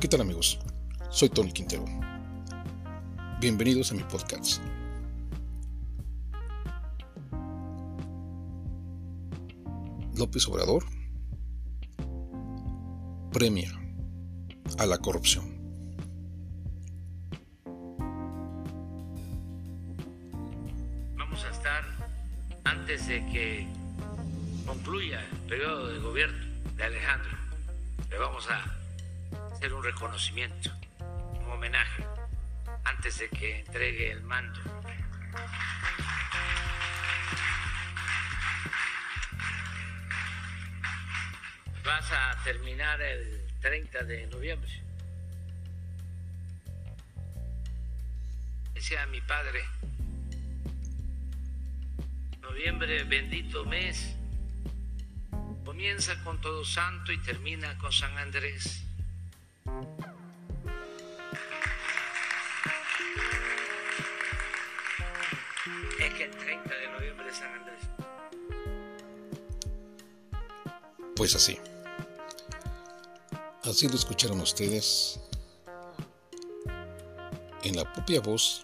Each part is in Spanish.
¿Qué tal amigos? Soy Tony Quintero. Bienvenidos a mi podcast. López Obrador premia a la corrupción. Vamos a estar antes de que concluya el periodo de gobierno de Alejandro. Le vamos a hacer un reconocimiento, un homenaje, antes de que entregue el mando. Vas a terminar el 30 de noviembre. Decía mi padre, noviembre, bendito mes, comienza con Todo Santo y termina con San Andrés. San Andrés. Pues así. Así lo escucharon ustedes en la propia voz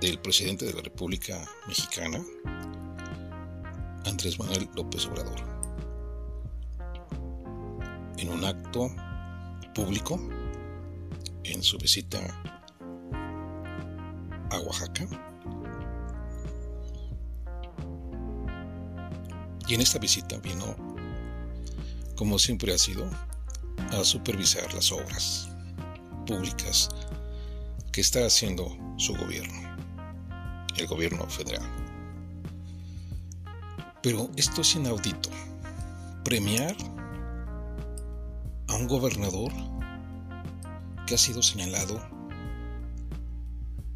del presidente de la República Mexicana, Andrés Manuel López Obrador, en un acto público en su visita a Oaxaca. Y en esta visita vino, como siempre ha sido, a supervisar las obras públicas que está haciendo su gobierno, el gobierno federal. Pero esto es inaudito. Premiar a un gobernador que ha sido señalado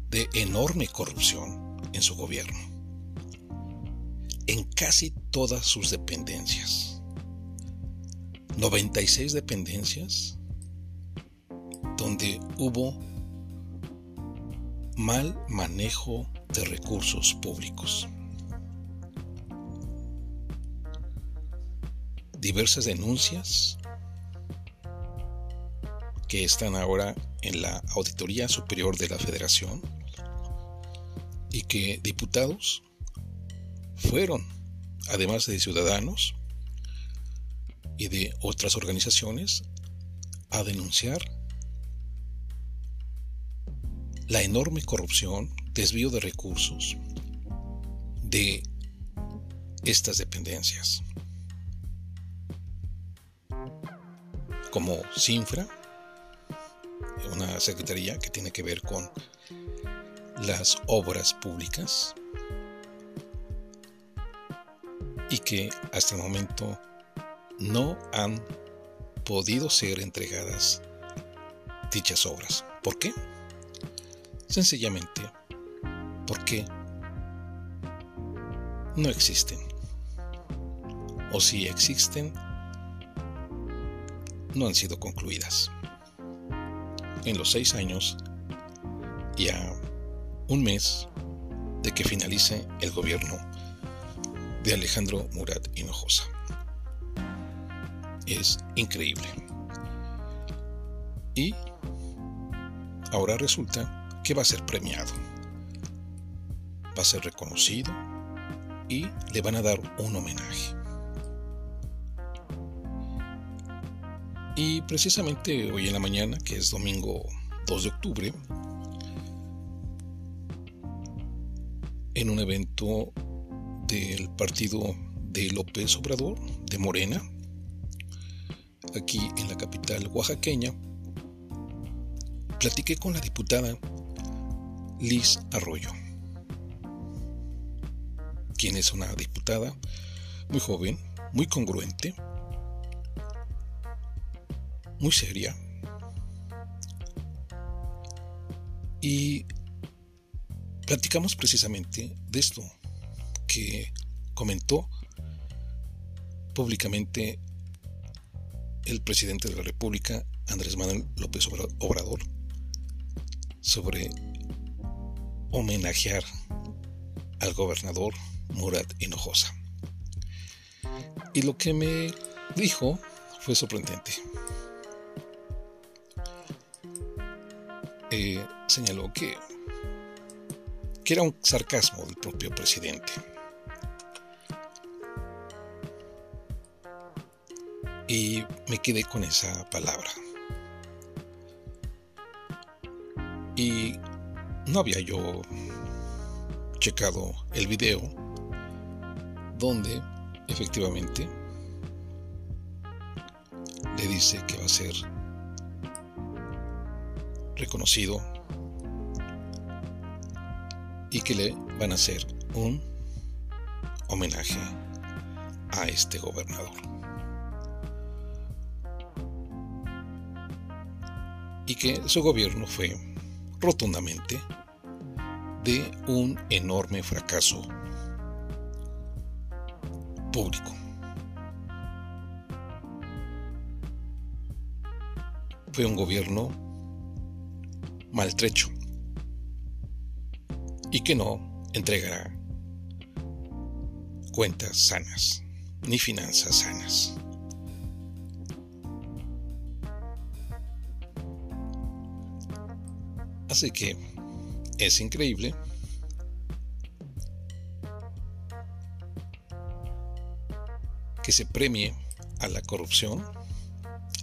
de enorme corrupción en su gobierno, en casi todas sus dependencias. 96 dependencias donde hubo mal manejo de recursos públicos. Diversas denuncias que están ahora en la Auditoría Superior de la Federación y que diputados fueron, además de ciudadanos, y de otras organizaciones a denunciar la enorme corrupción, desvío de recursos de estas dependencias. Como CINFRA, una secretaría que tiene que ver con las obras públicas y que hasta el momento no han podido ser entregadas dichas obras. ¿Por qué? Sencillamente porque no existen. O si existen, no han sido concluidas. En los seis años y a un mes de que finalice el gobierno de Alejandro Murat Hinojosa es increíble. Y ahora resulta que va a ser premiado, va a ser reconocido y le van a dar un homenaje. Y precisamente hoy en la mañana, que es domingo 2 de octubre, en un evento del partido de López Obrador, de Morena, aquí en la capital oaxaqueña, platiqué con la diputada Liz Arroyo, quien es una diputada muy joven, muy congruente, muy seria, y platicamos precisamente de esto que comentó públicamente el presidente de la República, Andrés Manuel López Obrador, sobre homenajear al gobernador Murat Hinojosa. Y lo que me dijo fue sorprendente. eh, señaló que, que era un sarcasmo del propio presidente. Y me quedé con esa palabra. Y no había yo checado el video donde efectivamente le dice que va a ser reconocido y que le van a hacer un homenaje a este gobernador. Que su gobierno fue rotundamente de un enorme fracaso público. Fue un gobierno maltrecho y que no entregará cuentas sanas ni finanzas sanas. Así que es increíble que se premie a la corrupción,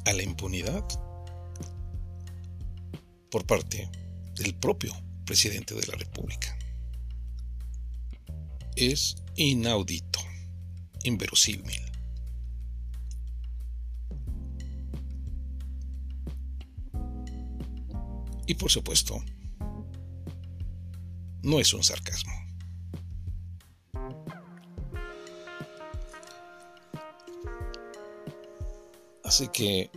a la impunidad por parte del propio presidente de la República. Es inaudito, inverosímil. Y por supuesto, no es un sarcasmo. Así que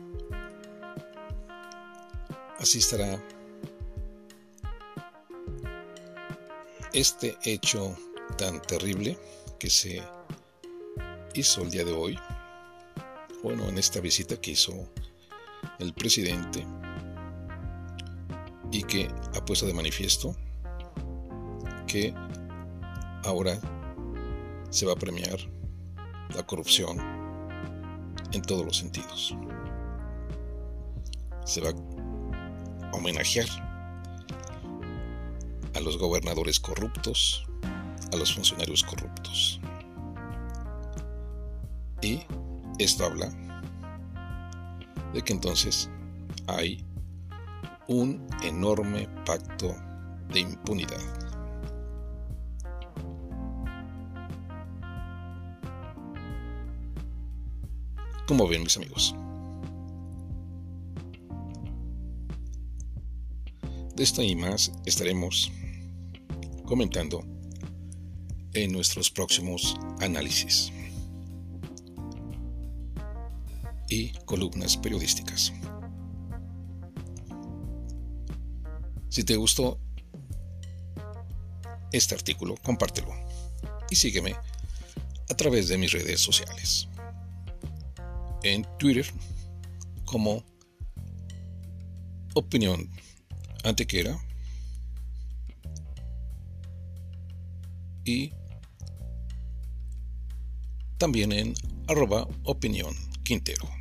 así estará este hecho tan terrible que se hizo el día de hoy, bueno, en esta visita que hizo el presidente y que ha puesto de manifiesto que ahora se va a premiar la corrupción en todos los sentidos. Se va a homenajear a los gobernadores corruptos, a los funcionarios corruptos. Y esto habla de que entonces hay un enorme pacto de impunidad Como ven mis amigos. De esto y más estaremos comentando en nuestros próximos análisis y columnas periodísticas. Si te gustó este artículo, compártelo y sígueme a través de mis redes sociales en Twitter como opinión antequera y también en arroba opinión quintero.